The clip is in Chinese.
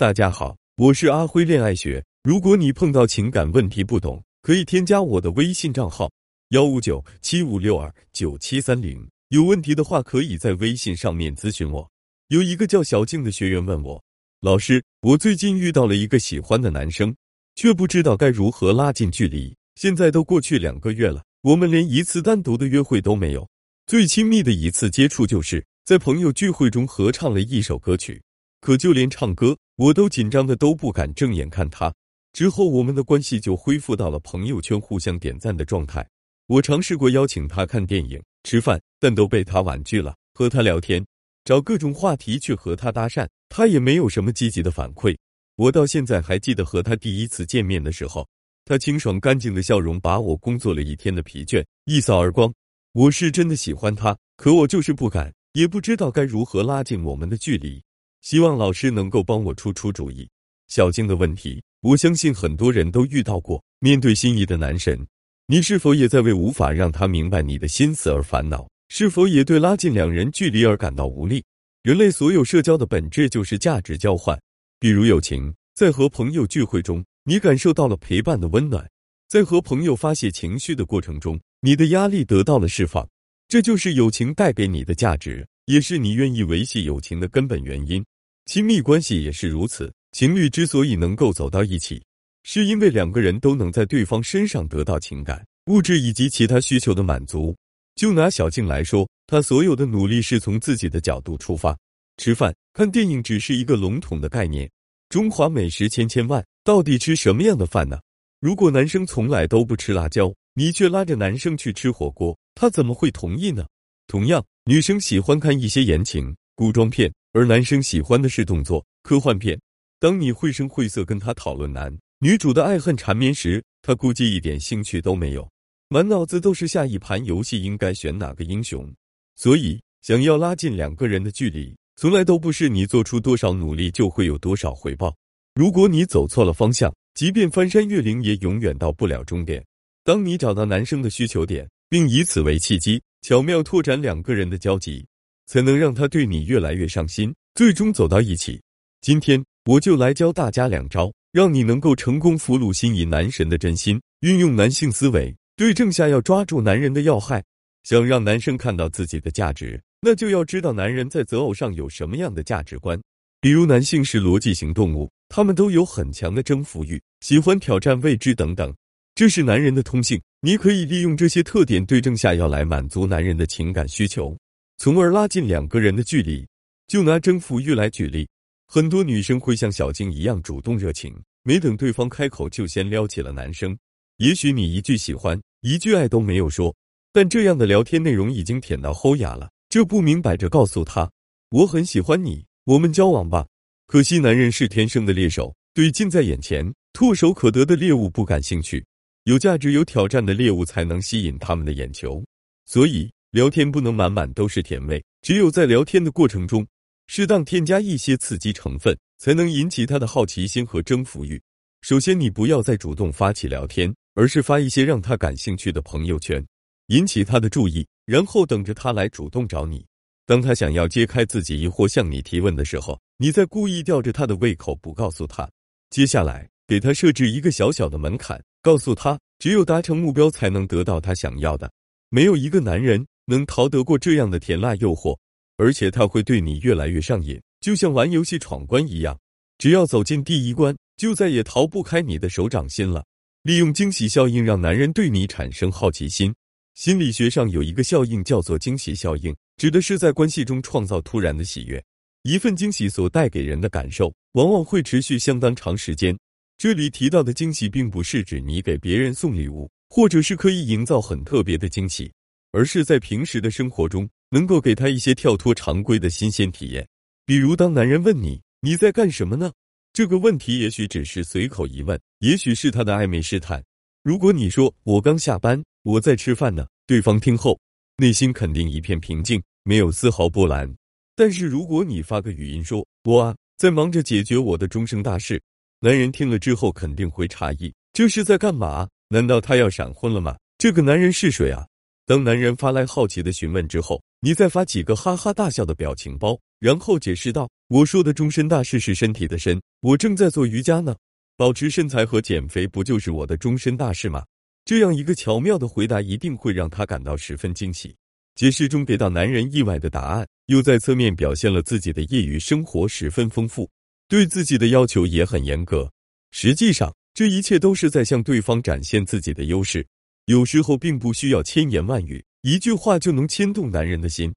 大家好，我是阿辉恋爱学。如果你碰到情感问题不懂，可以添加我的微信账号幺五九七五六二九七三零。有问题的话，可以在微信上面咨询我。有一个叫小静的学员问我，老师，我最近遇到了一个喜欢的男生，却不知道该如何拉近距离。现在都过去两个月了，我们连一次单独的约会都没有。最亲密的一次接触，就是在朋友聚会中合唱了一首歌曲。可就连唱歌，我都紧张的都不敢正眼看他。之后，我们的关系就恢复到了朋友圈互相点赞的状态。我尝试过邀请他看电影、吃饭，但都被他婉拒了。和他聊天，找各种话题去和他搭讪，他也没有什么积极的反馈。我到现在还记得和他第一次见面的时候，他清爽干净的笑容把我工作了一天的疲倦一扫而光。我是真的喜欢他，可我就是不敢，也不知道该如何拉近我们的距离。希望老师能够帮我出出主意。小静的问题，我相信很多人都遇到过。面对心仪的男神，你是否也在为无法让他明白你的心思而烦恼？是否也对拉近两人距离而感到无力？人类所有社交的本质就是价值交换。比如友情，在和朋友聚会中，你感受到了陪伴的温暖；在和朋友发泄情绪的过程中，你的压力得到了释放。这就是友情带给你的价值，也是你愿意维系友情的根本原因。亲密关系也是如此，情侣之所以能够走到一起，是因为两个人都能在对方身上得到情感、物质以及其他需求的满足。就拿小静来说，她所有的努力是从自己的角度出发。吃饭、看电影只是一个笼统的概念。中华美食千千万，到底吃什么样的饭呢？如果男生从来都不吃辣椒，你却拉着男生去吃火锅，他怎么会同意呢？同样，女生喜欢看一些言情、古装片。而男生喜欢的是动作科幻片。当你绘声绘色跟他讨论男女主的爱恨缠绵时，他估计一点兴趣都没有，满脑子都是下一盘游戏应该选哪个英雄。所以，想要拉近两个人的距离，从来都不是你做出多少努力就会有多少回报。如果你走错了方向，即便翻山越岭，也永远到不了终点。当你找到男生的需求点，并以此为契机，巧妙拓展两个人的交集。才能让他对你越来越上心，最终走到一起。今天我就来教大家两招，让你能够成功俘虏心仪男神的真心。运用男性思维，对症下药，抓住男人的要害。想让男生看到自己的价值，那就要知道男人在择偶上有什么样的价值观。比如，男性是逻辑型动物，他们都有很强的征服欲，喜欢挑战未知等等，这是男人的通性。你可以利用这些特点，对症下药来满足男人的情感需求。从而拉近两个人的距离。就拿征服欲来举例，很多女生会像小静一样主动热情，没等对方开口就先撩起了男生。也许你一句喜欢、一句爱都没有说，但这样的聊天内容已经舔到齁牙了。这不明摆着告诉他我很喜欢你，我们交往吧。可惜男人是天生的猎手，对近在眼前、唾手可得的猎物不感兴趣。有价值、有挑战的猎物才能吸引他们的眼球，所以。聊天不能满满都是甜味，只有在聊天的过程中，适当添加一些刺激成分，才能引起他的好奇心和征服欲。首先，你不要再主动发起聊天，而是发一些让他感兴趣的朋友圈，引起他的注意，然后等着他来主动找你。当他想要揭开自己疑惑向你提问的时候，你再故意吊着他的胃口不告诉他。接下来，给他设置一个小小的门槛，告诉他，只有达成目标才能得到他想要的，没有一个男人。能逃得过这样的甜辣诱惑，而且他会对你越来越上瘾，就像玩游戏闯关一样，只要走进第一关，就再也逃不开你的手掌心了。利用惊喜效应让男人对你产生好奇心。心理学上有一个效应叫做惊喜效应，指的是在关系中创造突然的喜悦。一份惊喜所带给人的感受，往往会持续相当长时间。这里提到的惊喜，并不是指你给别人送礼物，或者是可以营造很特别的惊喜。而是在平时的生活中，能够给他一些跳脱常规的新鲜体验。比如，当男人问你你在干什么呢？这个问题也许只是随口一问，也许是他的暧昧试探。如果你说我刚下班，我在吃饭呢，对方听后内心肯定一片平静，没有丝毫波澜。但是如果你发个语音说我啊在忙着解决我的终生大事，男人听了之后肯定会诧异，这是在干嘛？难道他要闪婚了吗？这个男人是谁啊？当男人发来好奇的询问之后，你再发几个哈哈大笑的表情包，然后解释道：“我说的终身大事是身体的身，我正在做瑜伽呢。保持身材和减肥不就是我的终身大事吗？”这样一个巧妙的回答一定会让他感到十分惊喜。解释中给到男人意外的答案，又在侧面表现了自己的业余生活十分丰富，对自己的要求也很严格。实际上，这一切都是在向对方展现自己的优势。有时候并不需要千言万语，一句话就能牵动男人的心。